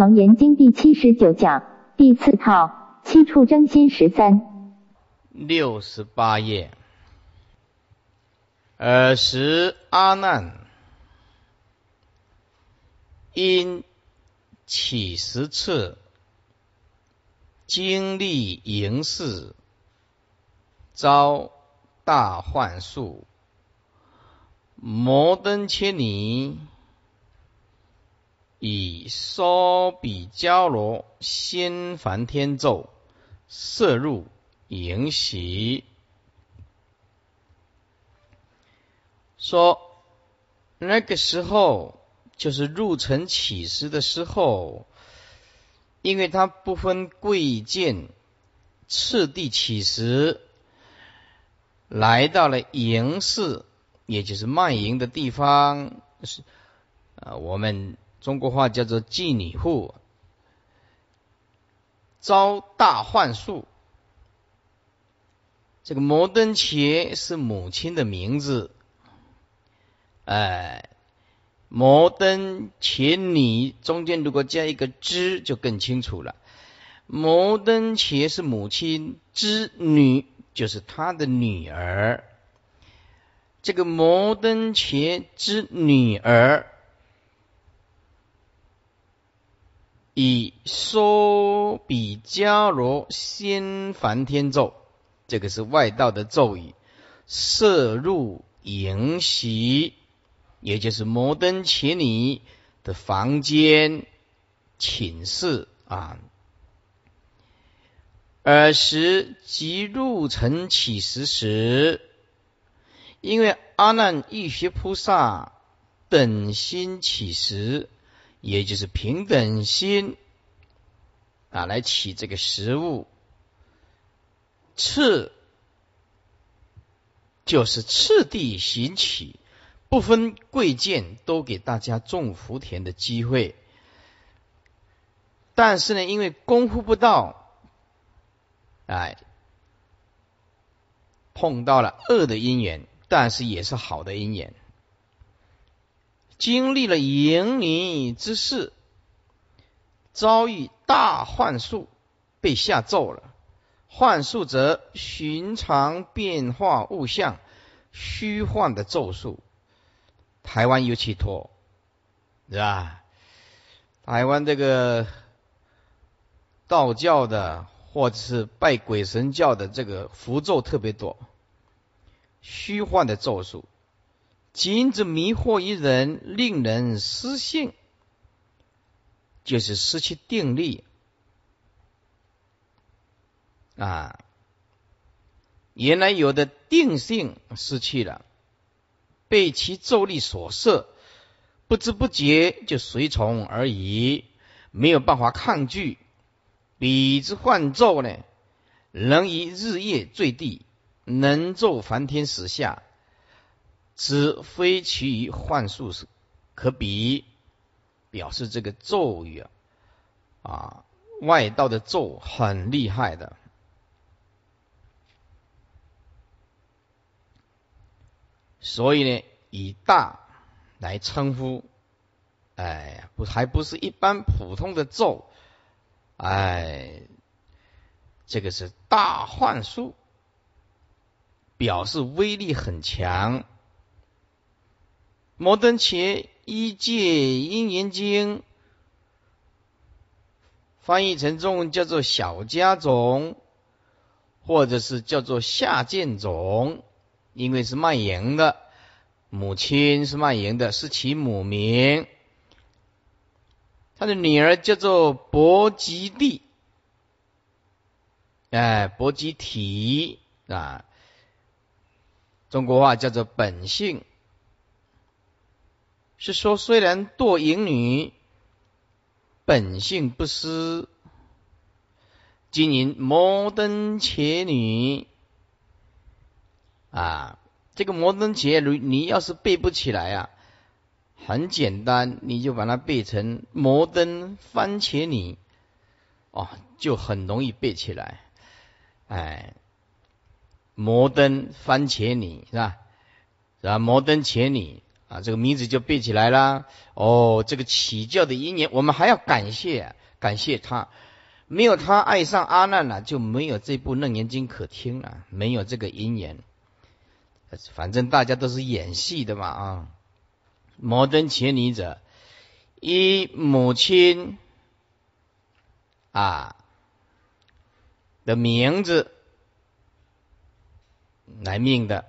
楞严经第七十九讲第四套七处真心十三六十八页。尔时阿难因起十次经历营事，遭大幻术，摩登千里。以梭比迦罗先梵天咒摄入迎习，说那个时候就是入城起时的时候，因为他不分贵贱，次第起时，来到了营市，也就是卖淫的地方，是啊，我们。中国话叫做妓女户，遭大幻术。这个摩登伽是母亲的名字，哎，摩登伽女中间如果加一个之，就更清楚了。摩登伽是母亲之女，就是她的女儿。这个摩登伽之女儿。以说比迦罗先梵天咒，这个是外道的咒语，摄入营席，也就是摩登伽尼的房间寝室啊。尔时即入城起时时，因为阿难欲学菩萨等心起时。也就是平等心啊，来起这个食物，次就是次第行起，不分贵贱，都给大家种福田的机会。但是呢，因为功夫不到，哎，碰到了恶的因缘，但是也是好的因缘。经历了淫女之事，遭遇大幻术，被下咒了。幻术则寻常变化物象，虚幻的咒术。台湾尤其多，是吧？台湾这个道教的，或者是拜鬼神教的，这个符咒特别多，虚幻的咒术。仅只迷惑一人，令人失信，就是失去定力啊！原来有的定性失去了，被其咒力所摄，不知不觉就随从而已，没有办法抗拒。彼之幻咒呢，能以日夜坠地，能咒梵天时下。此非其余幻术是可比，表示这个咒语啊，啊，外道的咒很厉害的，所以呢，以大来称呼，哎，不还不是一般普通的咒，哎，这个是大幻术，表示威力很强。摩登伽一界因缘经翻译成中文叫做小家种，或者是叫做下贱种，因为是卖淫的，母亲是卖淫的，是其母名。他的女儿叫做伯吉蒂，哎，伯吉提啊，中国话叫做本性。是说，虽然堕淫女本性不思，经营摩登伽女啊，这个摩登伽女，你要是背不起来啊，很简单，你就把它背成摩登番茄女哦，就很容易背起来。哎，摩登番茄女是吧？是吧？摩登茄女。啊，这个名字就背起来了。哦，这个起教的因缘，我们还要感谢感谢他，没有他爱上阿难了，就没有这部楞严经可听了，没有这个因缘。反正大家都是演戏的嘛啊。摩登伽尼者，以母亲啊的名字来命的。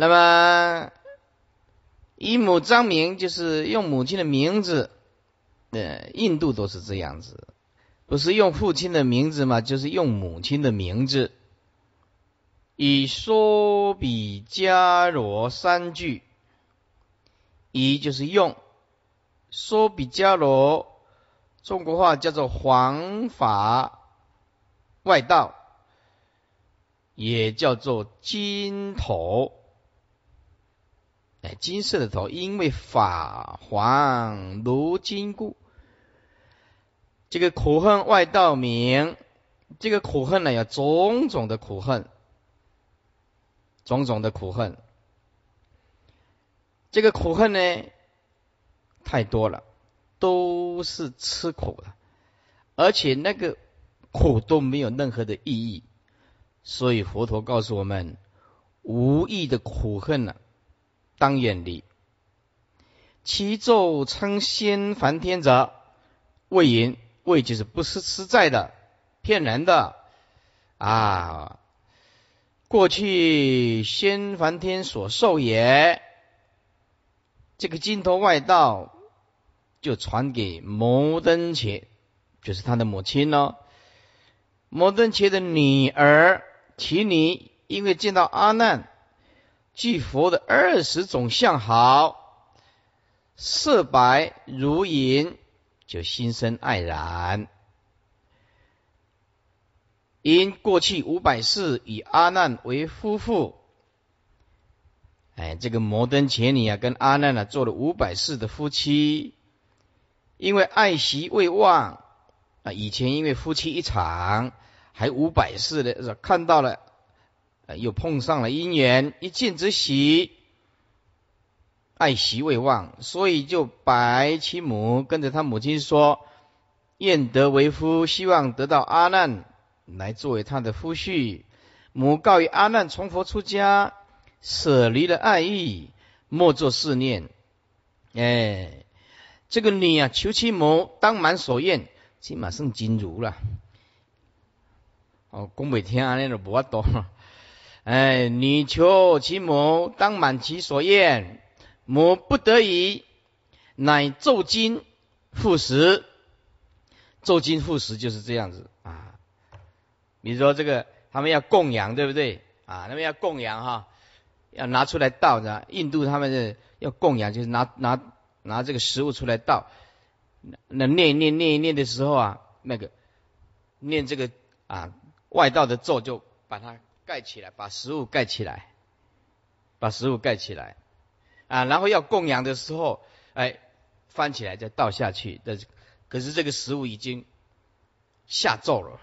那么，以母张名就是用母亲的名字，呃，印度都是这样子，不是用父亲的名字嘛，就是用母亲的名字。以说比迦罗三句，一就是用说比迦罗，中国话叫做黄法外道，也叫做金头。哎，金色的头，因为法黄如金故，这个苦恨外道名，这个苦恨呢有种种的苦恨，种种的苦恨，这个苦恨呢太多了，都是吃苦的，而且那个苦都没有任何的意义，所以佛陀告诉我们，无意的苦恨呢。当远离，其咒称仙梵天者，谓言谓就是不是实在的，骗人的啊！过去仙梵天所受也，这个金头外道就传给摩登伽，就是他的母亲呢。摩登伽的女儿提尼，因为见到阿难。具佛的二十种相好，色白如银，就心生爱然。因过去五百世以阿难为夫妇，哎，这个摩登伽女啊，跟阿难呢做了五百世的夫妻。因为爱惜未忘啊，以前因为夫妻一场，还五百世的，看到了。又碰上了姻缘，一见之喜，爱惜未忘，所以就白其母跟着他母亲说：“愿得为夫，希望得到阿难来作为他的夫婿。”母告于阿难从佛出家，舍离了爱意，莫作思念。哎，这个女啊，求其母当满所愿，起码剩金如了。哦，宫北天安那都不法多。哎，女求其母，当满其所愿。母不得已，乃奏经复食。奏经复食就是这样子啊。比如说这个，他们要供养，对不对啊？他们要供养哈，要拿出来倒着。印度他们的要供养，就是拿拿拿这个食物出来倒。那念一念念一念的时候啊，那个念这个啊外道的咒，就把它。盖起来，把食物盖起来，把食物盖起来，啊，然后要供养的时候，哎，翻起来再倒下去。但是，可是这个食物已经下咒了，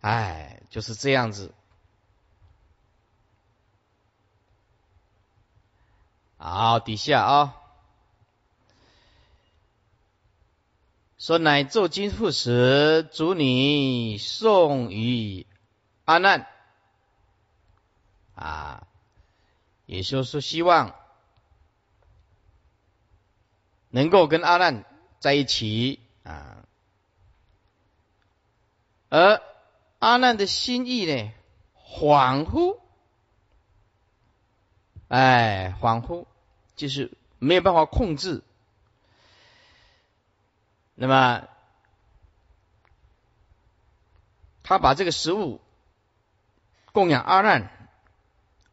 哎，就是这样子。好，底下啊，说乃咒金复时，主你送于阿难。啊，也就是说，希望能够跟阿难在一起啊。而阿难的心意呢，恍惚，哎，恍惚就是没有办法控制。那么，他把这个食物供养阿难。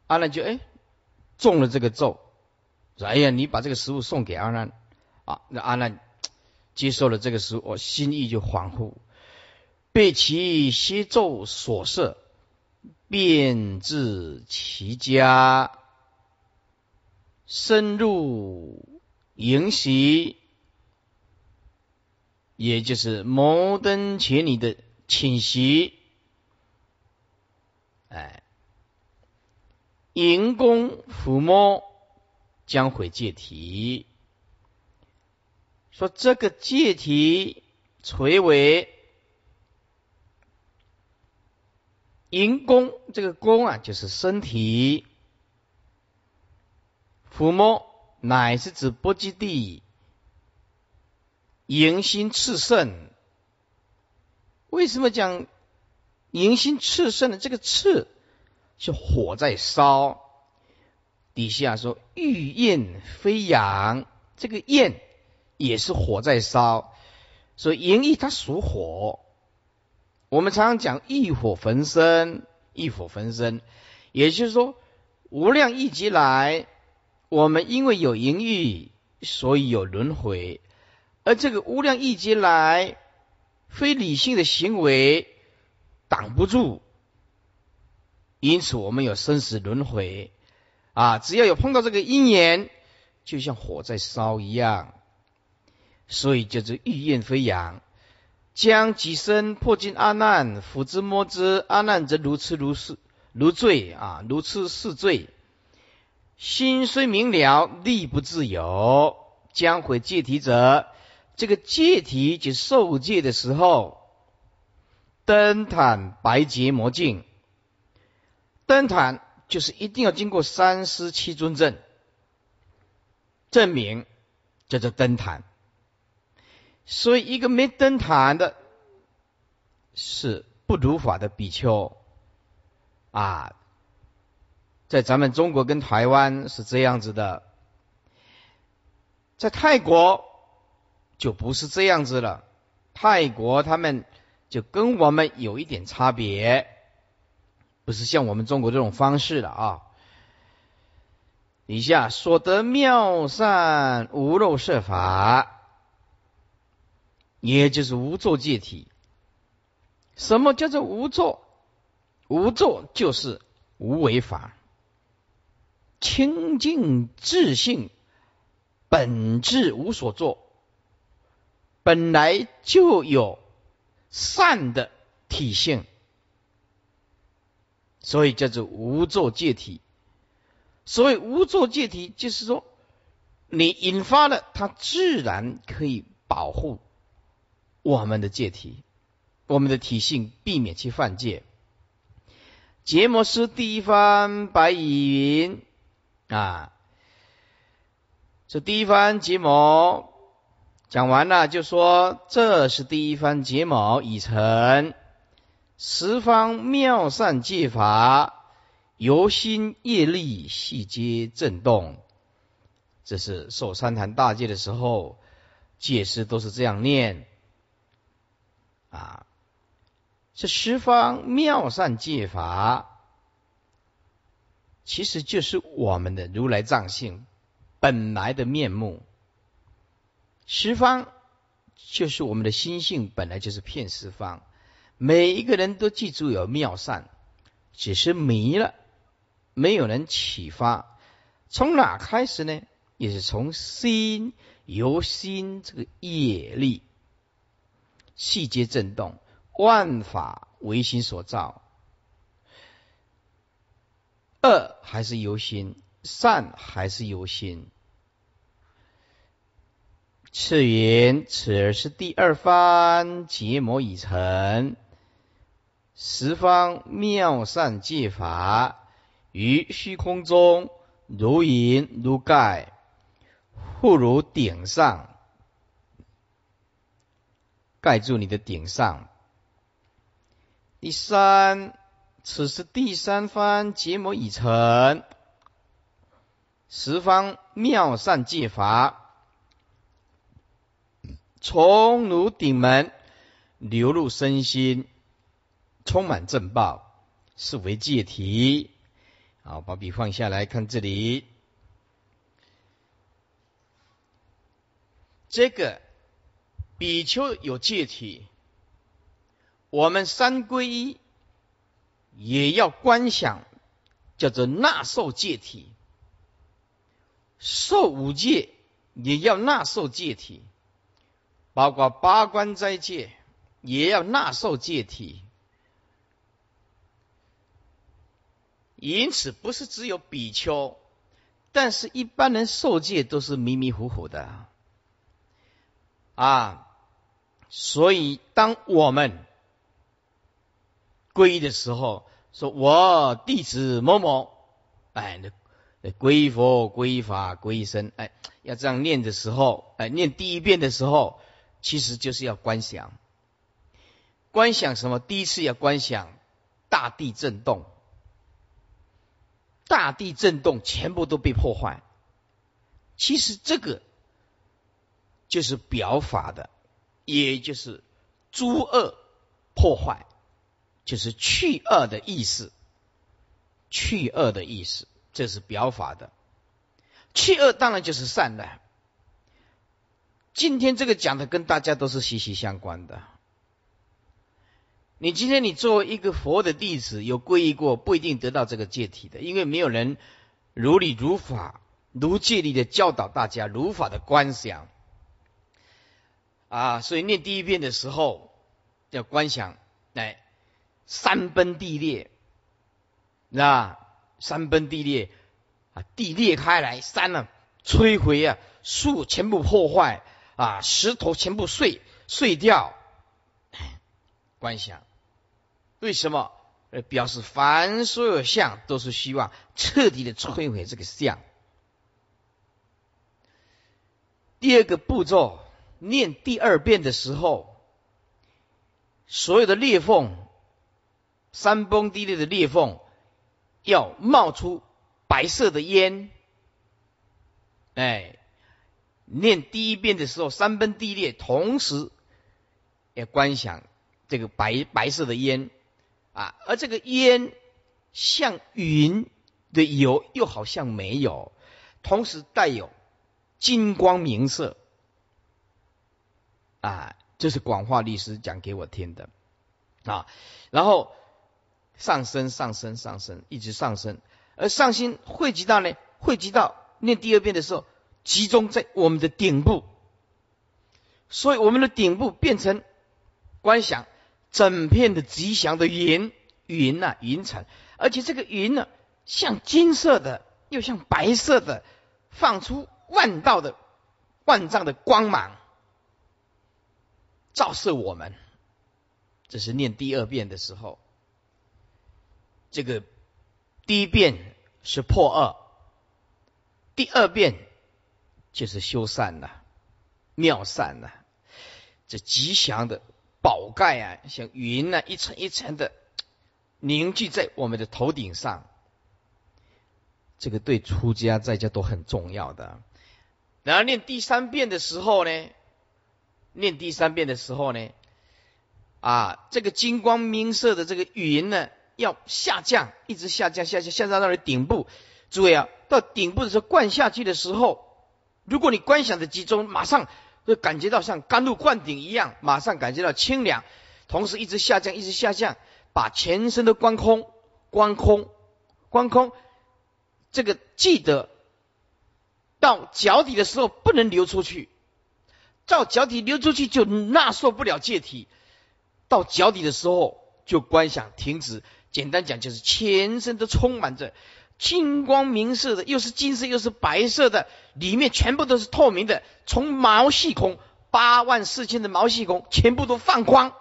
阿难就哎中了这个咒，说哎呀，你把这个食物送给阿难。啊，那阿难接受了这个食物，我心意就恍惚，被其邪咒所摄，便至其家，深入迎席，也就是摩登伽女的寝席，哎。迎功抚摸，将毁戒体。说这个戒体垂为迎功，这个功啊，就是身体抚摸，乃是指波基地迎心炽盛。为什么讲迎心炽盛的这个炽？是火在烧，底下说欲焰飞扬，这个焰也是火在烧，所以淫意它属火。我们常常讲欲火焚身，欲火焚身，也就是说无量亿劫来，我们因为有淫欲，所以有轮回，而这个无量亿劫来非理性的行为挡不住。因此，我们有生死轮回啊！只要有碰到这个因缘，就像火在烧一样，所以就是欲焰飞扬，将己身破尽阿难，抚之摸之，阿难则如痴如是如醉啊，如痴似醉，心虽明了，力不自由。将毁戒体者，这个戒体就受戒的时候，灯坦白洁魔镜。登坛就是一定要经过三师七尊证证明，叫做登坛。所以一个没登坛的，是不如法的比丘啊。在咱们中国跟台湾是这样子的，在泰国就不是这样子了。泰国他们就跟我们有一点差别。不是像我们中国这种方式的啊！以下所得妙善无漏设法，也就是无作戒体。什么叫做无作？无作就是无为法，清净自性，本质无所作，本来就有善的体性。所以叫做无作戒体。所谓无作戒体，就是说你引发了，它自然可以保护我们的戒体，我们的体性，避免去犯戒。结摩师第一番白蚁云啊，这第一番结摩讲完了，就说这是第一番结摩已成。十方妙善戒法，由心业力细皆震动。这是受三坛大戒的时候，戒师都是这样念啊。这十方妙善戒法，其实就是我们的如来藏性本来的面目。十方就是我们的心性，本来就是片十方。每一个人都记住有妙善，只是迷了，没有人启发。从哪开始呢？也是从心由心这个业力，细节震动，万法唯心所造。恶还是由心，善还是由心。次云：此是第二番结魔已成。十方妙善戒法于虚空中如云如盖，互如顶上，盖住你的顶上。第三，此时第三番结魔已成，十方妙善戒法从如顶门流入身心。充满正报，是为戒体。好，把笔放下来看这里。这个比丘有戒体，我们三皈依也要观想，叫做纳受戒体。受五戒也要纳受戒体，包括八关斋戒也要纳受戒体。因此不是只有比丘，但是一般人受戒都是迷迷糊糊的啊。所以当我们皈依的时候，说我弟子某某，哎，那皈依佛、皈依法、皈依僧，哎，要这样念的时候，哎，念第一遍的时候，其实就是要观想，观想什么？第一次要观想大地震动，大地震动，全部都被破坏。其实这个就是表法的，也就是诸恶破坏。就是去恶的意思，去恶的意思，这是表法的。去恶当然就是善的。今天这个讲的跟大家都是息息相关的。你今天你作为一个佛的弟子，有皈依过，不一定得到这个戒体的，因为没有人如理如法、如戒律的教导大家如法的观想啊。所以念第一遍的时候要观想，来。山崩地裂，那山崩地裂啊，地裂开来，山呢摧毁啊，树全部破坏啊，石头全部碎碎掉。观想，为什么？呃表示凡所有相都是希望彻底的摧毁这个相。第二个步骤，念第二遍的时候，所有的裂缝。山崩地裂的裂缝要冒出白色的烟，哎，念第一遍的时候，山崩地裂，同时要观想这个白白色的烟啊，而这个烟像云的有，又好像没有，同时带有金光明色啊，这是广化律师讲给我听的啊，然后。上升，上升，上升，一直上升，而上心汇集到呢，汇集到念第二遍的时候，集中在我们的顶部，所以我们的顶部变成观想整片的吉祥的云，云呐，云层，而且这个云呢，像金色的，又像白色的，放出万道的万丈的光芒，照射我们。这是念第二遍的时候。这个第一遍是破恶，第二遍就是修善了，妙善了。这吉祥的宝盖啊，像云啊，一层一层的凝聚在我们的头顶上。这个对出家在家都很重要的。然后念第三遍的时候呢，念第三遍的时候呢，啊，这个金光明色的这个云呢。要下降，一直下降，下降，下降到了顶部。注意啊，到顶部的时候，灌下去的时候，如果你观想的集中，马上就感觉到像甘露灌顶一样，马上感觉到清凉。同时一直下降，一直下降，把全身都观空，观空，观空。这个记得到脚底的时候不能流出去，到脚底流出去就纳受不了戒体。到脚底的时候就观想停止。简单讲，就是全身都充满着金光明色的，又是金色又是白色的，里面全部都是透明的，从毛细孔八万四千的毛细孔全部都放光。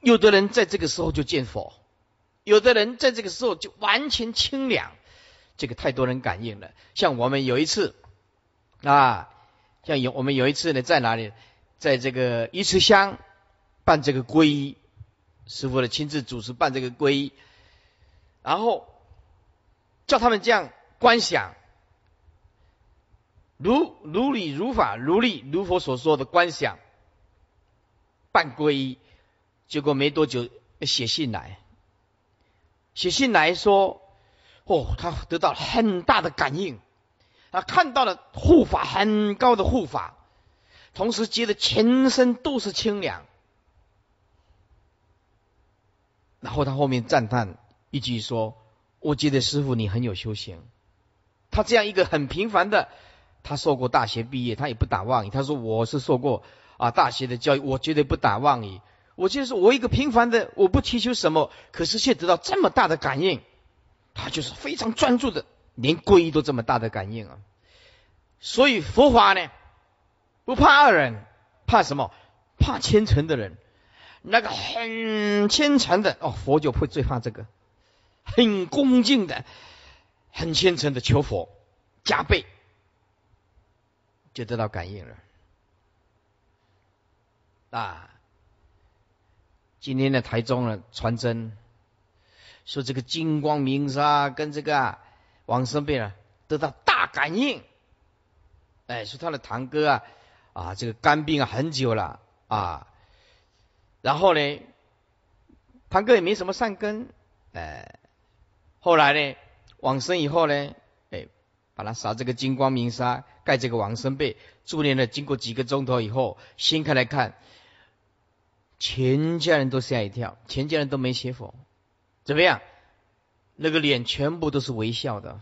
有的人在这个时候就见佛，有的人在这个时候就完全清凉。这个太多人感应了。像我们有一次啊，像有我们有一次呢，在哪里？在这个鱼池乡办这个皈依。师傅的亲自主持办这个皈依，然后叫他们这样观想，如如理如法如理如佛所说的观想办皈依，结果没多久写信来，写信来说，哦，他得到很大的感应，他看到了护法很高的护法，同时觉得全身都是清凉。然后他后面赞叹一句说：“我觉得师傅你很有修行。”他这样一个很平凡的，他受过大学毕业，他也不打妄语。他说：“我是受过啊大学的教育，我绝对不打妄语。我就是我一个平凡的，我不祈求什么，可是却得到这么大的感应。他就是非常专注的，连皈依都这么大的感应啊！所以佛法呢，不怕恶人，怕什么？怕虔诚的人。那个很虔诚的哦，佛就会最怕这个，很恭敬的、很虔诚的求佛，加倍就得到感应了啊！今天的台中呢传真。说这个金光明沙跟这个王生贝啊得到大感应，哎，说他的堂哥啊啊这个肝病啊很久了啊，然后呢，堂哥也没什么善根，哎，后来呢往生以后呢，哎，把他撒这个金光明沙盖这个王生被，住念了，经过几个钟头以后，掀开来看，全家人都吓一跳，全家人都没学佛。怎么样？那个脸全部都是微笑的，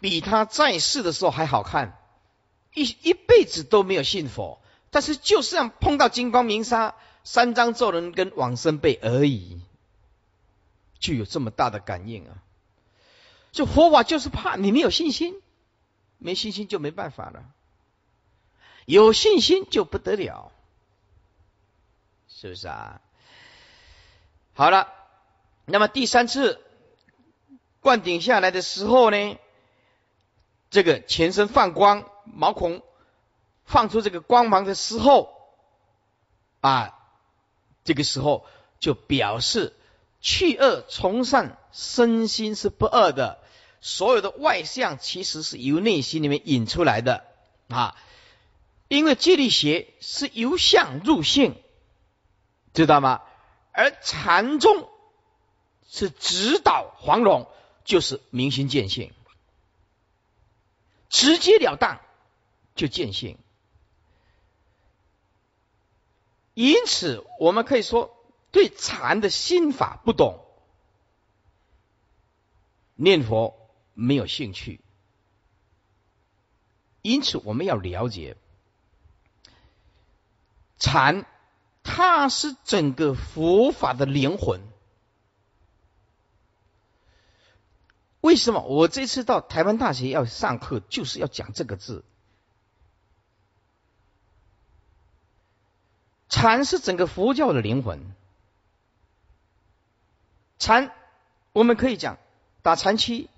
比他在世的时候还好看。一一辈子都没有信佛，但是就是让碰到金光明沙、三张咒人跟往生被而已，就有这么大的感应啊！这佛法就是怕你没有信心，没信心就没办法了，有信心就不得了，是不是啊？好了，那么第三次灌顶下来的时候呢，这个全身放光，毛孔放出这个光芒的时候，啊，这个时候就表示去恶从善，身心是不恶的，所有的外相其实是由内心里面引出来的啊，因为戒律学是由相入性，知道吗？而禅宗是指导黄龙，就是明心见性，直截了当就见性。因此，我们可以说对禅的心法不懂，念佛没有兴趣。因此，我们要了解禅。它是整个佛法的灵魂。为什么我这次到台湾大学要上课，就是要讲这个字？禅是整个佛教的灵魂。禅，我们可以讲打禅期、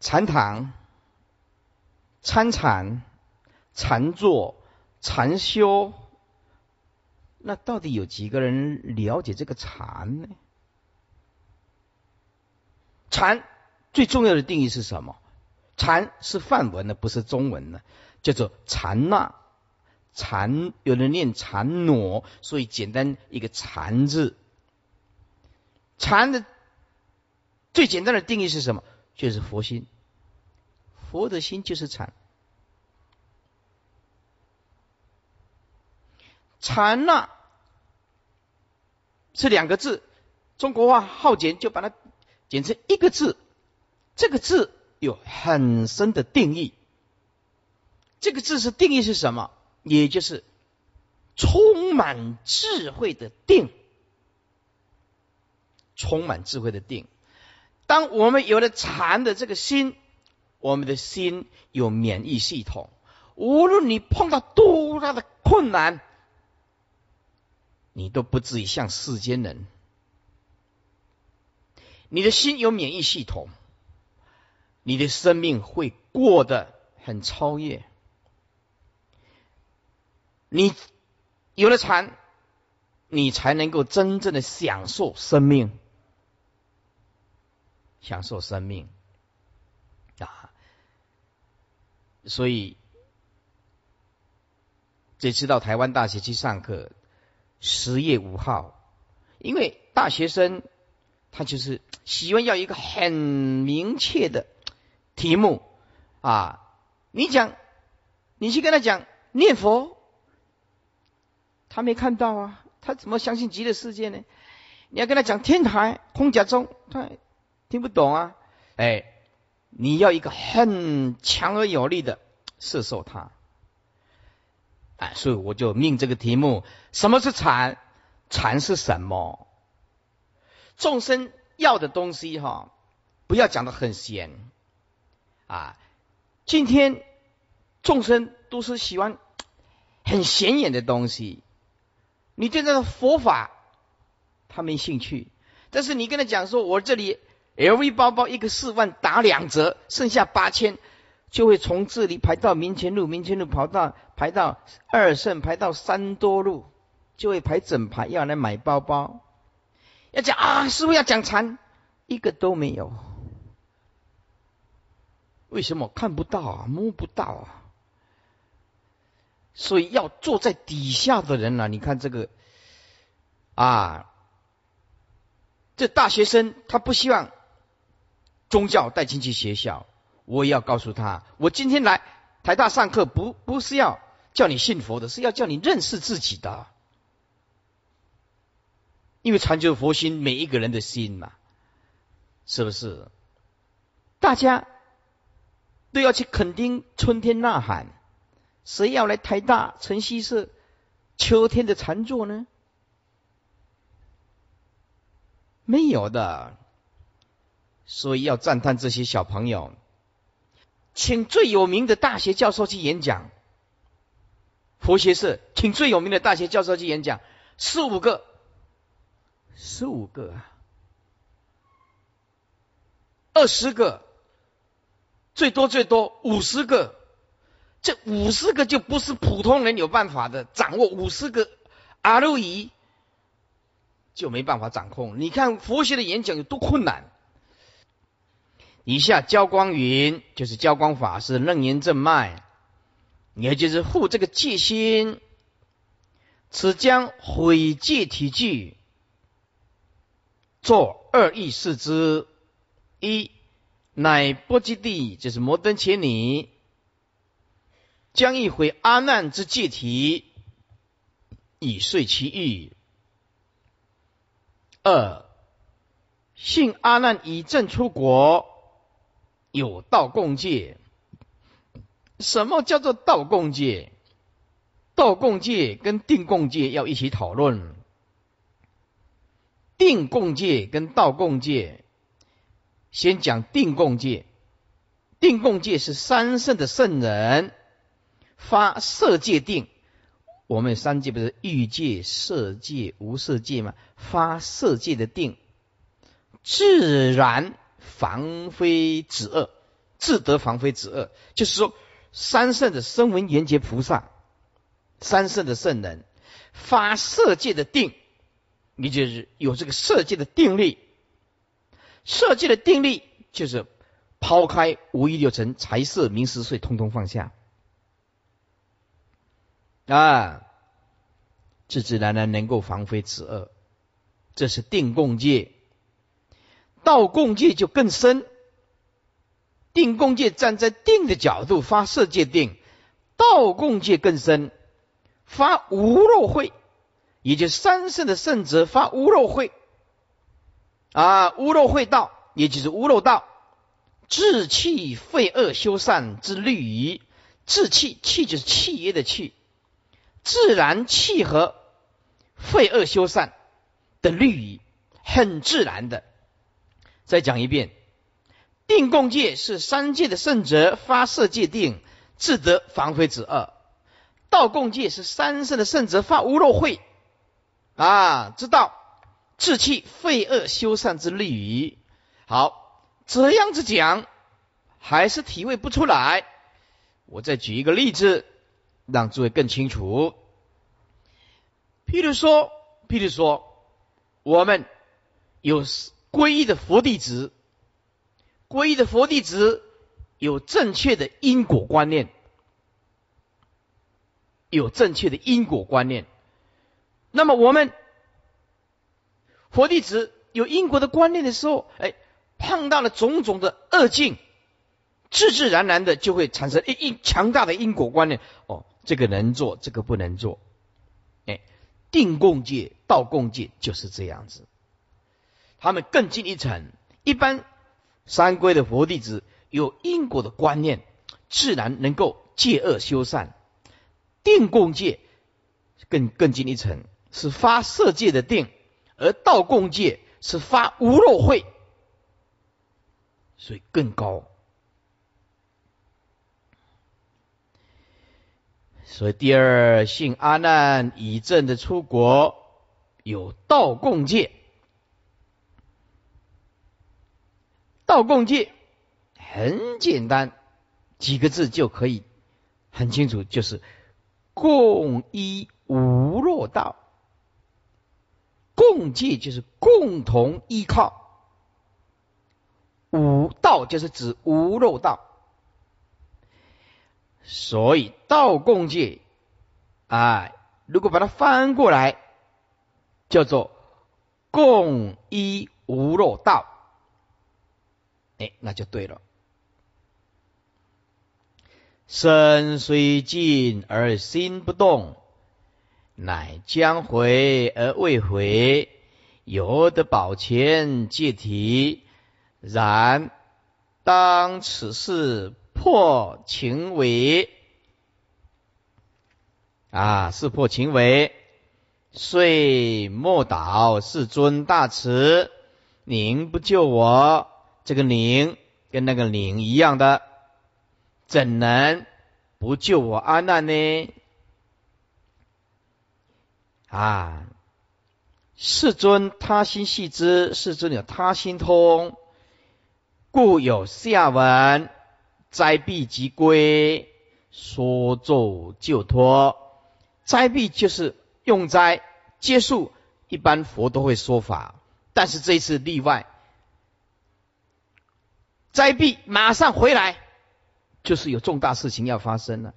禅堂、参禅、禅坐。禅修，那到底有几个人了解这个禅呢？禅最重要的定义是什么？禅是梵文的，不是中文的，叫做禅那。禅有人念禅挪，所以简单一个禅字。禅的最简单的定义是什么？就是佛心。佛的心就是禅。禅那是两个字，中国话好简，就把它简成一个字。这个字有很深的定义。这个字是定义是什么？也就是充满智慧的定，充满智慧的定。当我们有了禅的这个心，我们的心有免疫系统，无论你碰到多大的困难。你都不至于像世间人，你的心有免疫系统，你的生命会过得很超越。你有了禅，你才能够真正的享受生命，享受生命啊！所以这次到台湾大学去上课。十月五号，因为大学生他就是喜欢要一个很明确的题目啊。你讲，你去跟他讲念佛，他没看到啊，他怎么相信极乐世界呢？你要跟他讲天台空假中，他听不懂啊。哎，你要一个很强而有力的摄受他，哎，所以我就命这个题目：什么是禅？禅是什么？众生要的东西哈，不要讲的很闲啊。今天众生都是喜欢很显眼的东西，你对这个佛法他没兴趣，但是你跟他讲说，我这里 LV 包包一个四万打两折，剩下八千，就会从这里排到民权路，民权路跑到排到二圣，排到三多路，就会排整排要来买包包。要讲啊，师傅要讲禅，一个都没有。为什么看不到啊，摸不到啊？所以要坐在底下的人呢？你看这个啊，这大学生他不希望宗教带进去学校，我也要告诉他，我今天来台大上课，不不是要叫你信佛的，是要叫你认识自己的。因为禅就佛心，每一个人的心嘛，是不是？大家都要去垦丁春天呐喊，谁要来台大晨曦社秋天的禅坐呢？没有的，所以要赞叹这些小朋友，请最有名的大学教授去演讲。佛学社请最有名的大学教授去演讲，四五个。十五个，二十个，最多最多五十个，这五十个就不是普通人有办法的掌握五十个阿路仪，就没办法掌控。你看佛学的演讲有多困难。以下焦光云就是焦光法师楞严正脉，也就是护这个戒心，此将毁戒体具。作二意四之一，乃波及地，就是摩登伽女，将一回阿难之戒体，以遂其欲。二，信阿难以正出国，有道共戒。什么叫做道共戒？道共戒跟定共戒要一起讨论。定共戒跟道共戒，先讲定共戒。定共戒是三圣的圣人发色界定。我们三界不是欲界、色界、无色界吗？发色界的定，自然防非止恶，自得防非止恶。就是说，三圣的声闻缘觉菩萨，三圣的圣人发色界的定。你就是有这个色界的定力，色界的定力就是抛开五欲六尘、财色名食睡，通通放下啊，自自然然能够防非止恶，这是定共界。道共界就更深，定共界站在定的角度发色界定，道共界更深，发无漏慧。也就是三圣的圣者发无漏慧啊，无漏慧道，也就是无漏道，志气废恶修善之律仪，志气气就是气业的气，自然契合废恶修善的律仪，很自然的。再讲一遍，定共戒是三界的圣者发射界定，自得防非止恶；道共戒是三圣的圣者发无漏慧。啊，知道志气废恶修善之利于好，这样子讲还是体会不出来。我再举一个例子，让诸位更清楚。譬如说，譬如说，我们有皈依的佛弟子，皈依的佛弟子有正确的因果观念，有正确的因果观念。那么我们佛弟子有因果的观念的时候，哎，碰到了种种的恶境，自自然然的就会产生一一强大的因果观念。哦，这个能做，这个不能做。哎，定共界、道共界就是这样子。他们更进一层，一般三归的佛弟子有因果的观念，自然能够戒恶修善。定共界更更进一层，是发色界的定，而道共界是发无漏慧，所以更高。所以第二姓阿难以正的出国有道共界，道共界很简单，几个字就可以很清楚，就是共依无漏道，共戒就是共同依靠，无道就是指无漏道。所以道共界啊，如果把它翻过来，叫做共一无漏道，哎，那就对了。身虽静而心不动，乃将回而未回，犹得保全戒体。然当此事。破情为啊，是破情为，遂莫倒世尊大慈，您不救我，这个您跟那个您一样的，怎能不救我阿难呢？啊，世尊他心细知，世尊有他心通，故有下文。灾必即归，说咒就脱。灾必就是用灾结束，一般佛都会说法，但是这一次例外。灾必马上回来，就是有重大事情要发生了。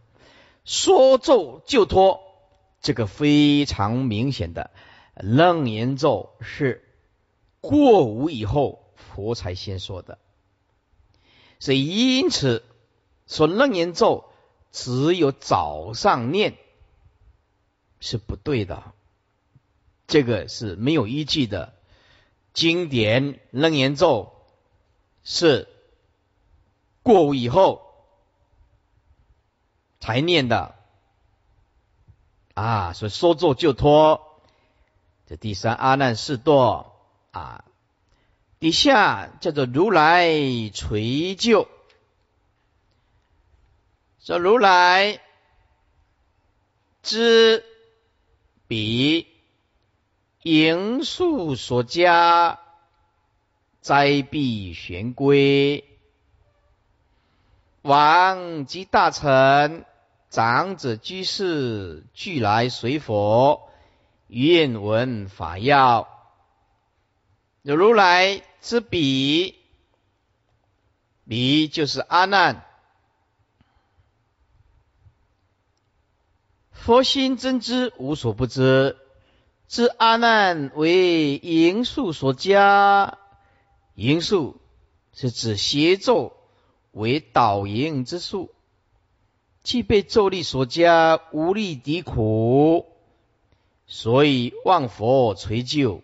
说咒就脱，这个非常明显的楞严咒是过午以后佛才先说的。所以，因此说楞严咒只有早上念是不对的，这个是没有依据的。经典楞严咒是过午以后才念的啊，所以说做就脱。这第三阿难示堕啊。底下叫做如来垂救，说如来知彼营树所加灾必玄归，王及大臣、长者、居士俱来随佛，愿闻法要。有如来。知彼，彼就是阿难。佛心真知，无所不知。知阿难为因数所加，因数是指邪咒为导引之术，既被咒力所加，无力敌苦，所以望佛垂救。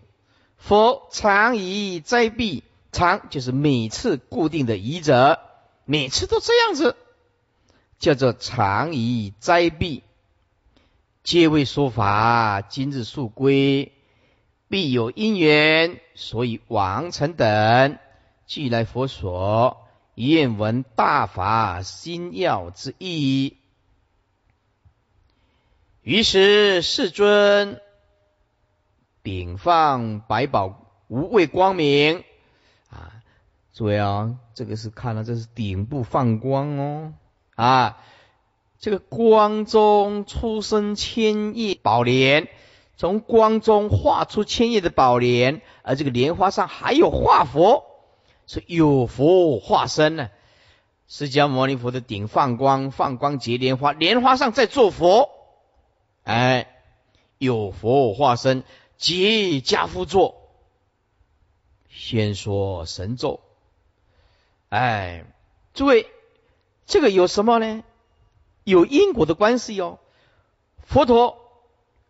佛常以灾避，常就是每次固定的仪者，每次都这样子，叫做常以灾避。皆为说法，今日速归，必有因缘，所以王臣等俱来佛所，愿闻大法心要之意。于是世尊。顶放百宝无畏光明啊！注意啊，这个是看了，这是顶部放光哦啊！这个光中出生千叶宝莲，从光中画出千叶的宝莲，而这个莲花上还有画佛，是有佛化身呢。释迦牟尼佛的顶放光，放光结莲花，莲花上在做佛，哎，有佛化身。即家夫作，先说神咒。哎，诸位，这个有什么呢？有因果的关系哦。佛陀，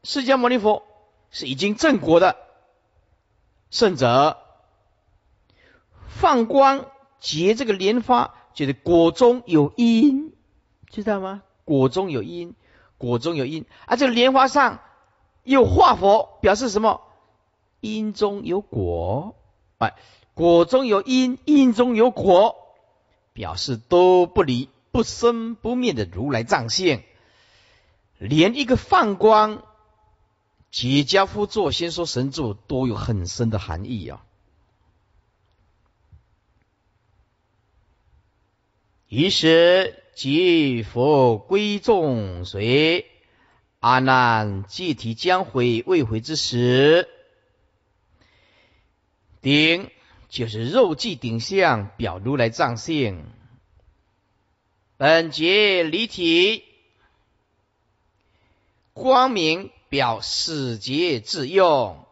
释迦牟尼佛是已经正果的圣者，放光结这个莲花，就是果中有因，知道吗？果中有因，果中有因，啊，这个莲花上有化佛，表示什么？因中有果，哎，果中有因，因中有果，表示都不离不生不灭的如来藏性。连一个放光，解家夫作先说神咒，都有很深的含义啊。于是。即佛归众随，阿难戒体将毁未毁之时，顶就是肉髻顶相，表如来藏性。本节离体，光明表使节自用，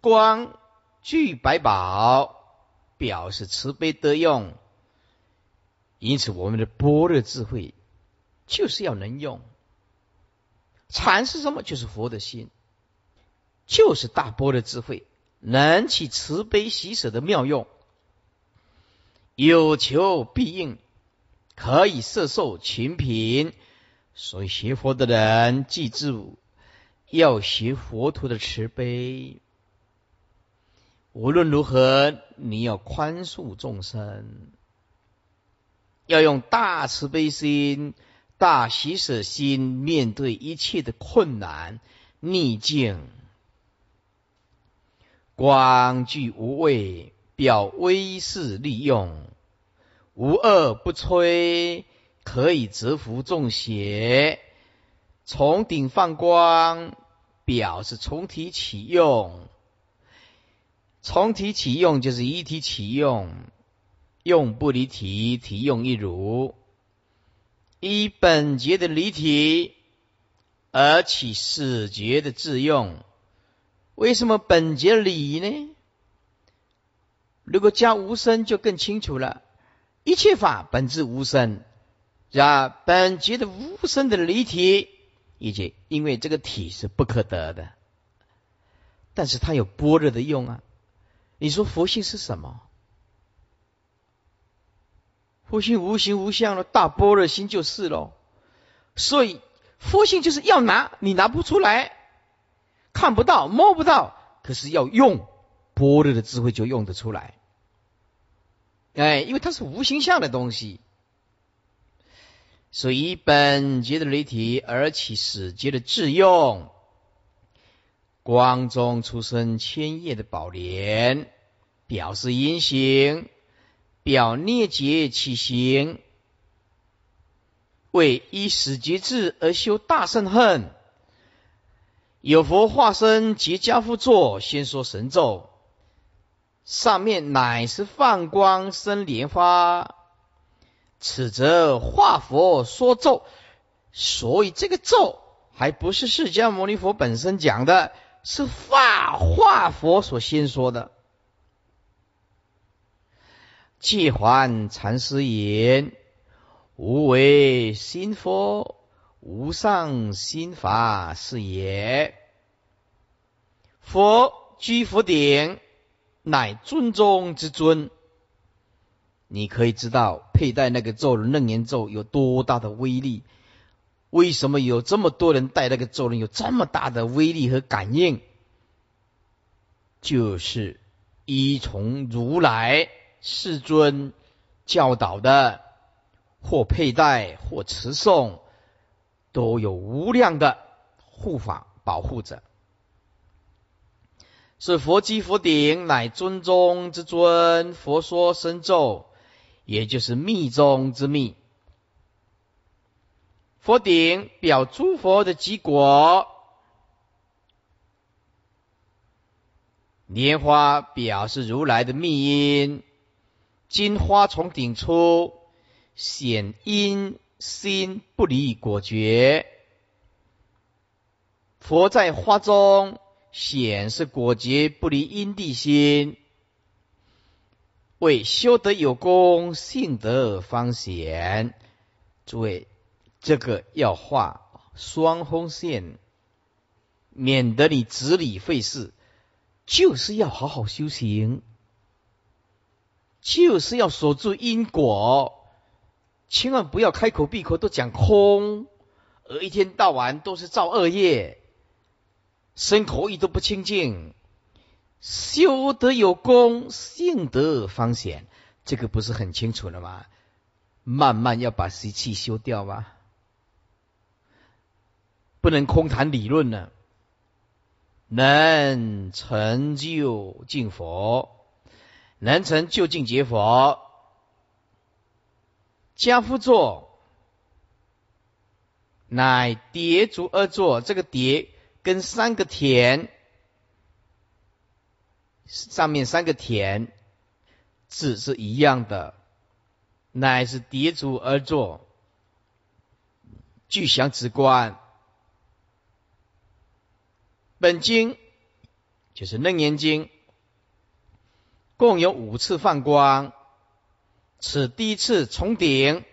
光具百宝，表示慈悲得用。因此，我们的般若智慧就是要能用。禅是什么？就是佛的心，就是大波的智慧，能起慈悲喜舍的妙用。有求必应，可以摄受群品。所以学佛的人，记住要学佛陀的慈悲。无论如何，你要宽恕众生。要用大慈悲心、大喜舍心面对一切的困难逆境，光具无畏，表威势利用，无恶不摧，可以折服众邪。从顶放光，表示从体起用，从体起用就是一体起用。用不离体，体用一如，依本节的离体而起始节的自用。为什么本节理呢？如果加无声，就更清楚了。一切法本质无声，加本节的无声的离体，以及因为这个体是不可得的，但是它有般若的用啊。你说佛性是什么？佛性无形无相了，大般若心就是喽。所以佛性就是要拿，你拿不出来，看不到摸不到，可是要用般若的智慧就用得出来。哎，因为它是无形象的东西，所以本节的雷体而起始节的智用，光中出生千叶的宝莲，表示阴行。表孽劫起行，为依始节智而修大圣恨。有佛化身结家父座，先说神咒，上面乃是放光生莲花，此则化佛说咒。所以这个咒还不是释迦牟尼佛本身讲的，是化化佛所先说的。戒还禅师言：“无为心佛，无上心法是也。佛居佛顶，乃尊中之尊。你可以知道佩戴那个咒人楞严咒有多大的威力？为什么有这么多人戴那个咒人有这么大的威力和感应？就是依从如来。”世尊教导的，或佩戴，或持诵，都有无量的护法保护着。是佛基佛顶，乃尊中之尊。佛说深咒，也就是密中之密。佛顶表诸佛的基果，莲花表示如来的密因。金花从顶出，显因心不离果觉。佛在花中显是果觉不离因地心，为修得有功，性德方显。诸位，这个要画双锋线，免得你执理费事，就是要好好修行。就是要守住因果，千万不要开口闭口都讲空，而一天到晚都是造恶业，身口意都不清净，修得有功，性德方显，这个不是很清楚了吗？慢慢要把习气修掉吧，不能空谈理论了。能成就净佛，能成就近结佛。家夫座，乃叠足而坐。这个叠跟三个田上面三个田字是一样的，乃是叠足而坐，具祥直观。本经就是《楞严经》，共有五次放光。此第一次从顶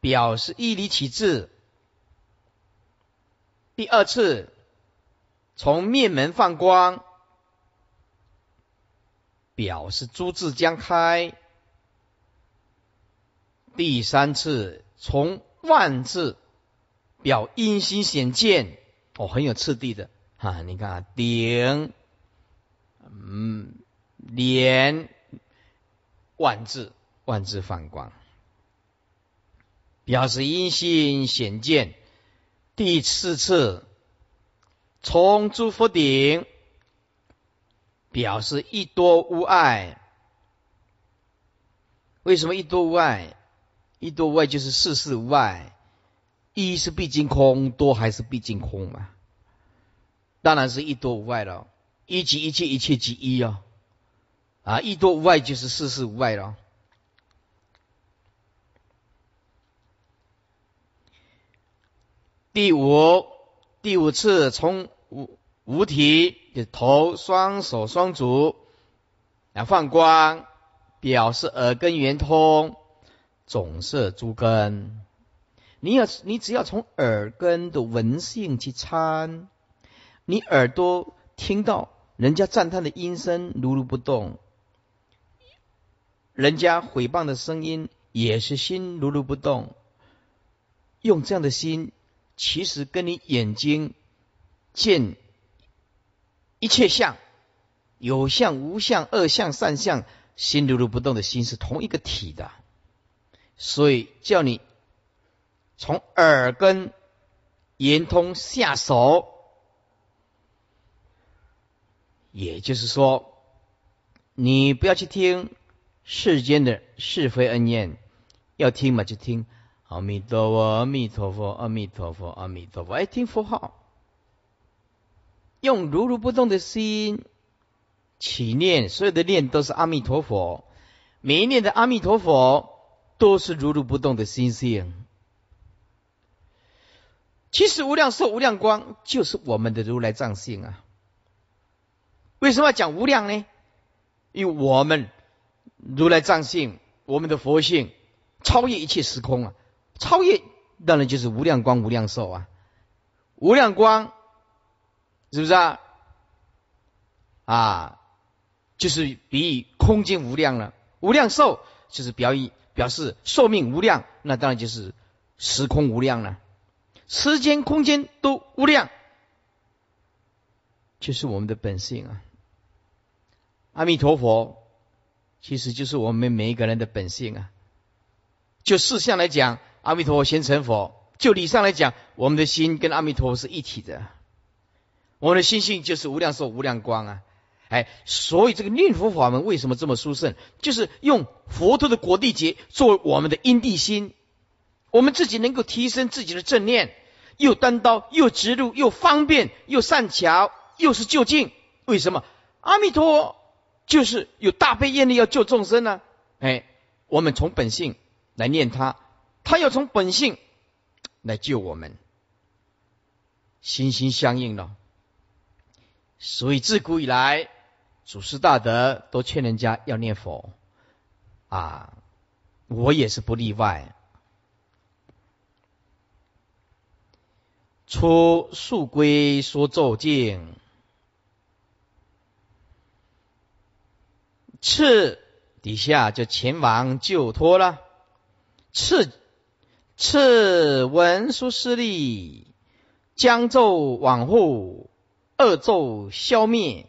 表示一离起智；第二次从面门放光，表示诸智将开；第三次从万字表阴心显见，哦，很有次第的。啊，你看顶，嗯，连万字万字放光，表示阴心显见。第四次从诸佛顶，表示一多无碍。为什么一多无碍？一多无碍就是事事无碍。一是毕竟空，多还是毕竟空嘛？当然是一多无碍了，一即一切，一切即一哦，啊，一多无碍就是事事无碍了。第五第五次从五五体的头、双手、双足来放光，表示耳根圆通，总摄诸根。你要你只要从耳根的闻性去参。你耳朵听到人家赞叹的音声如如不动，人家诽谤的声音也是心如如不动。用这样的心，其实跟你眼睛见一切相，有相无相、恶相善相，心如如不动的心是同一个体的。所以叫你从耳根圆通下手。也就是说，你不要去听世间的是非恩怨，要听嘛就听阿弥陀佛，阿弥陀佛，阿弥陀佛，阿弥陀佛。哎，听佛号，用如如不动的心起念，所有的念都是阿弥陀佛，每一念的阿弥陀佛都是如如不动的心性。其实无量寿、无量光就是我们的如来藏性啊。为什么要讲无量呢？因为我们如来藏性，我们的佛性超越一切时空啊！超越当然就是无量光、无量寿啊！无量光是不是啊？啊，就是比喻空间无量了。无量寿就是表意表示寿命无量，那当然就是时空无量了。时间、空间都无量，就是我们的本性啊！阿弥陀佛，其实就是我们每一个人的本性啊。就事相来讲，阿弥陀佛先成佛；就理上来讲，我们的心跟阿弥陀佛是一体的。我们的心性就是无量寿、无量光啊！哎，所以这个念佛法门为什么这么殊胜？就是用佛陀的果地劫作为我们的因地心，我们自己能够提升自己的正念，又单刀，又直入，又方便，又善巧，又是就近。为什么？阿弥陀。就是有大悲愿力要救众生呢，哎，我们从本性来念他，他要从本性来救我们，心心相印了。所以自古以来，祖师大德都劝人家要念佛，啊，我也是不例外。出宿归说咒经。次底下就前往救托了。次次文殊师利将咒往护，恶咒消灭，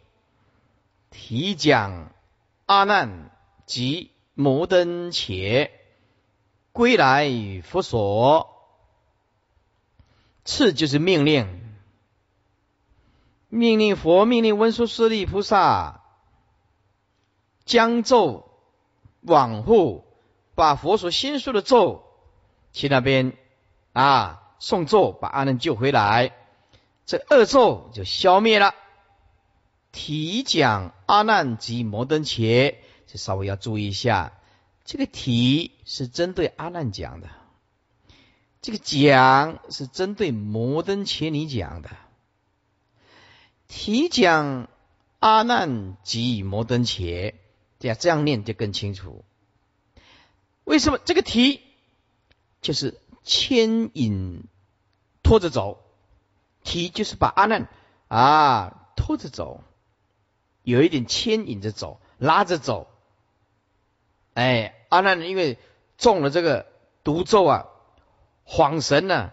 提讲阿难及摩登伽归来佛所。次就是命令，命令佛命令文殊师利菩萨将咒往护，把佛所新说的咒去那边啊送咒，把阿难救回来，这恶咒就消灭了。提讲阿难及摩登伽，这稍微要注意一下，这个提是针对阿难讲的。这个讲是针对摩登伽尼讲的，提讲阿难及摩登伽，这样这样念就更清楚。为什么这个提就是牵引拖着走？提就是把阿难啊拖着走，有一点牵引着走，拉着走。哎，阿难因为中了这个毒咒啊。恍神呢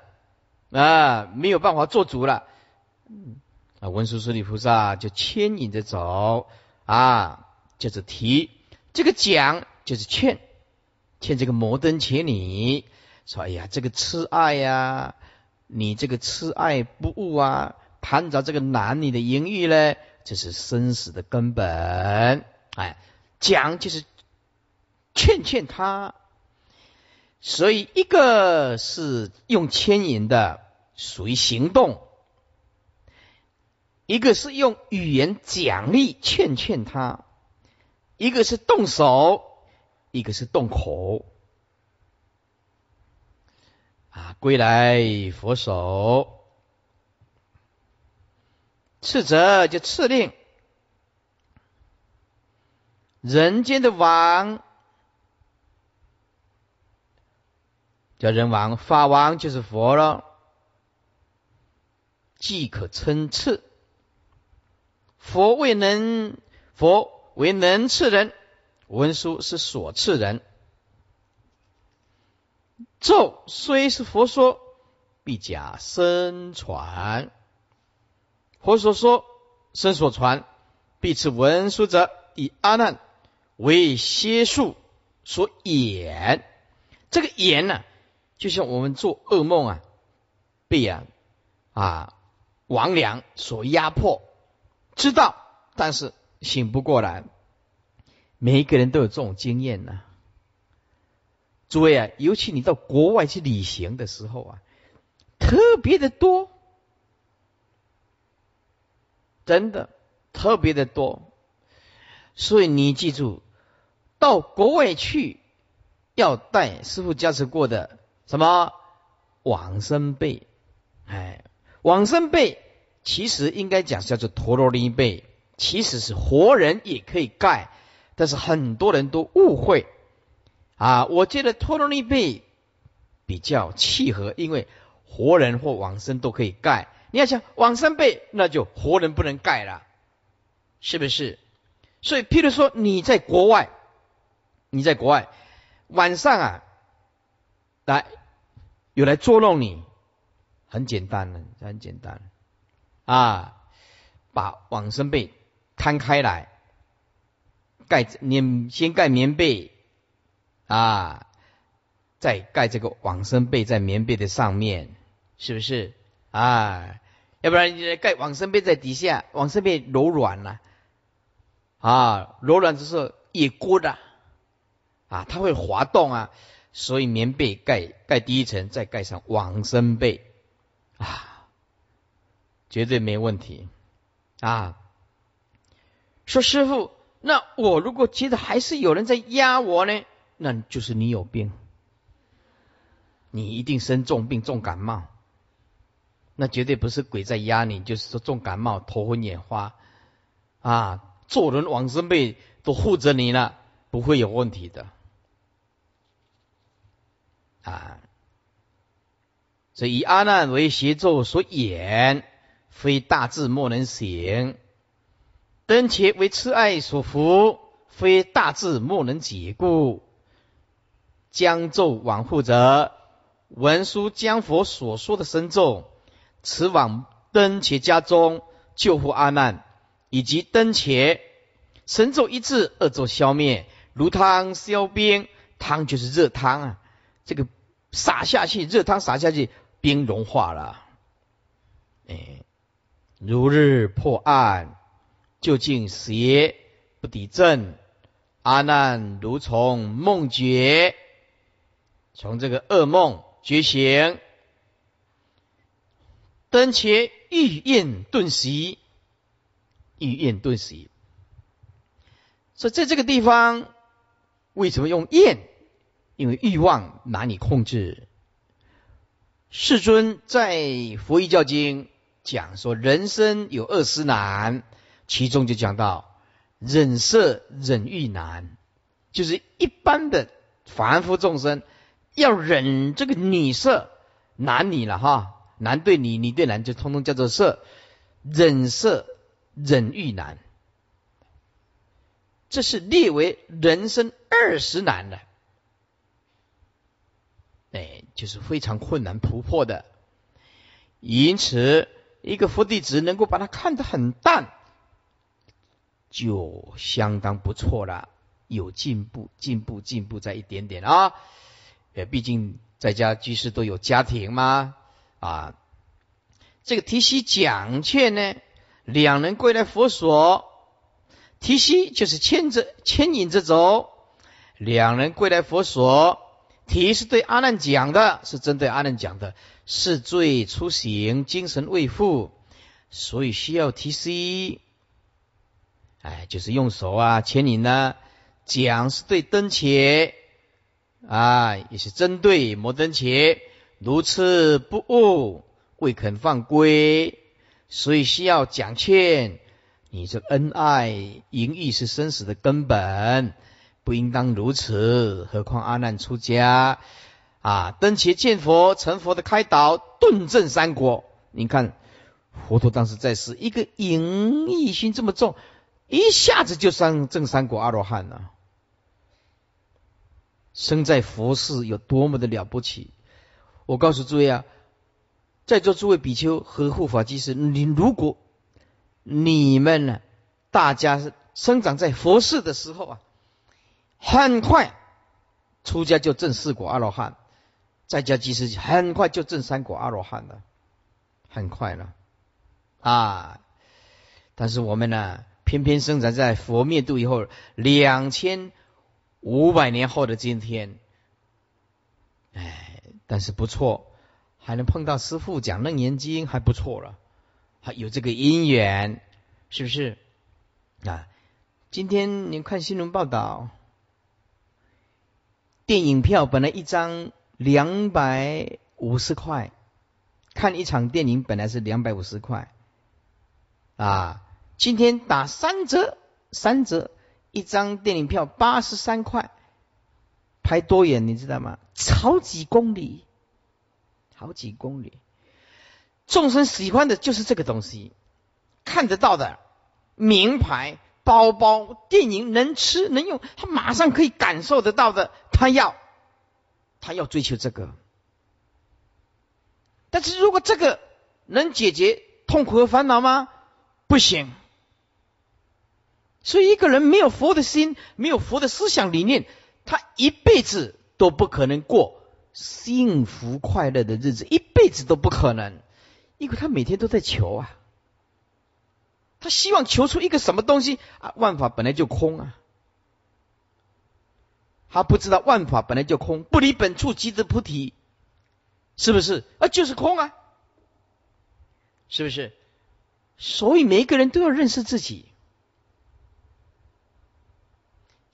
啊，没有办法做主了。啊，文殊师利菩萨就牵引着走啊，就是提这个讲，就是劝劝这个摩登伽女说：“哎呀，这个痴爱呀，你这个痴爱不悟啊，攀着这个男女的淫欲呢，这是生死的根本。哎，讲就是劝劝他。”所以，一个是用牵引的，属于行动；一个是用语言奖励劝劝他；一个是动手，一个是动口。啊，归来佛手，次者就次令，人间的王。叫人王，法王就是佛了，即可称次。佛未能，佛为能赐人，文殊是所赐人。咒虽是佛说，必假身传。佛所说，身所传，必此文殊者，以阿难为邪术所演。这个演呢？就像我们做噩梦啊，被啊啊魍魉所压迫，知道但是醒不过来。每一个人都有这种经验呢。诸位啊，尤其你到国外去旅行的时候啊，特别的多，真的特别的多。所以你记住，到国外去要带师傅加持过的。什么往生被？哎，往生被其实应该讲叫做陀罗尼被，其实是活人也可以盖，但是很多人都误会啊。我觉得托罗尼被比较契合，因为活人或往生都可以盖。你要想往生被，那就活人不能盖了，是不是？所以，譬如说你在国外，你在国外晚上啊。来，有来捉弄你，很简单的，很简单啊！把往生被摊开来，盖棉先盖棉被啊，再盖这个往生被在棉被的上面，是不是啊？要不然你盖往生被在底下，往生被柔软了啊，柔软就是也锅的啊，它会滑动啊。所以棉被盖盖第一层，再盖上往生被，啊，绝对没问题啊！说师傅，那我如果觉得还是有人在压我呢，那就是你有病，你一定生重病、重感冒，那绝对不是鬼在压你，就是说重感冒、头昏眼花啊！做人往生被都护着你了，不会有问题的。啊，所以以阿难为邪咒所演，非大智莫能行；登且为痴爱所伏，非大智莫能解故。将咒往复者，文殊将佛所说的神咒，持往灯伽家中救护阿难，以及灯伽神咒一致，恶咒消灭，如汤消冰，汤就是热汤啊，这个洒下去，热汤洒下去，冰融化了，哎，如日破暗，究竟邪不抵正，阿难如从梦觉，从这个噩梦。觉醒，灯前欲宴顿息，欲宴顿息。所以在这个地方，为什么用宴？因为欲望难以控制。世尊在《佛一教经》讲说，人生有二十难，其中就讲到忍色忍欲难，就是一般的凡夫众生。要忍这个女色，男女了哈，男对女，女对男，就通通叫做色，忍色忍欲难，这是列为人生二十难的，哎，就是非常困难突破的。因此，一个佛弟子能够把它看得很淡，就相当不错了，有进步，进步，进步，在一点点啊。也毕竟在家居士都有家庭嘛，啊，这个提西讲劝呢，两人归来佛所，提西就是牵着牵引着走，两人归来佛所，提是对阿难讲的，是针对阿难讲的，是罪初行，精神未复，所以需要提西，哎，就是用手啊牵引呢，讲是对灯前。啊，也是针对摩登伽如此不悟，未肯放归，所以需要讲劝。你这恩爱淫欲是生死的根本，不应当如此。何况阿难出家啊，登伽见佛成佛的开导，顿证三果。你看，佛陀当时在世，一个淫欲心这么重，一下子就上正三果阿罗汉了。生在佛世有多么的了不起！我告诉诸位啊，在座诸位比丘和护法居士，你如果你们呢，大家生长在佛世的时候啊，很快出家就证四果阿罗汉，在家居士很快就证三果阿罗汉了，很快了啊！但是我们呢，偏偏生长在佛灭度以后两千。五百年后的今天，哎，但是不错，还能碰到师父讲楞严经，还不错了，还有这个因缘，是不是？啊，今天你看新闻报道，电影票本来一张两百五十块，看一场电影本来是两百五十块，啊，今天打三折，三折。一张电影票八十三块，拍多远你知道吗？好几公里，好几公里。众生喜欢的就是这个东西，看得到的名牌包包、电影能吃能用，他马上可以感受得到的，他要，他要追求这个。但是如果这个能解决痛苦和烦恼吗？不行。所以，一个人没有佛的心，没有佛的思想理念，他一辈子都不可能过幸福快乐的日子，一辈子都不可能，因为他每天都在求啊，他希望求出一个什么东西啊？万法本来就空啊，他不知道万法本来就空，不离本处即得菩提，是不是？啊，就是空啊，是不是？所以，每一个人都要认识自己。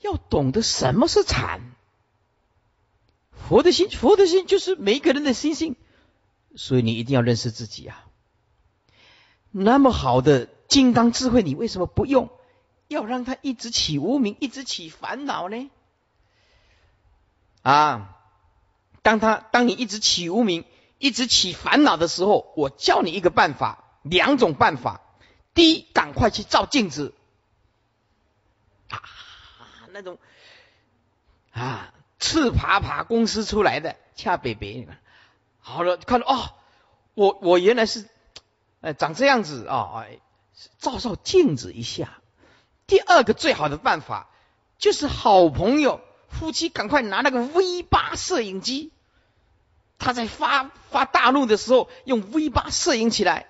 要懂得什么是禅，佛的心，佛的心就是每一个人的心性，所以你一定要认识自己啊。那么好的金刚智慧，你为什么不用？要让他一直起无名，一直起烦恼呢？啊，当他当你一直起无名，一直起烦恼的时候，我教你一个办法，两种办法。第一，赶快去照镜子啊。那种啊，赤爬爬公司出来的恰北北，好了，看到哦，我我原来是，哎，长这样子啊，哎，照照镜子一下。第二个最好的办法就是好朋友夫妻赶快拿那个 V 八摄影机，他在发发大怒的时候用 V 八摄影起来，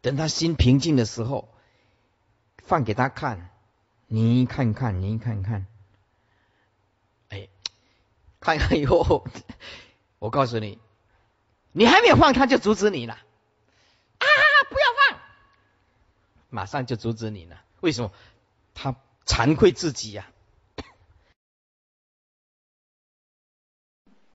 等他心平静的时候放给他看，你看看，你看看，哎，看看以后，我告诉你。你还没有放，他就阻止你了。啊！不要放，马上就阻止你了。为什么？他惭愧自己呀。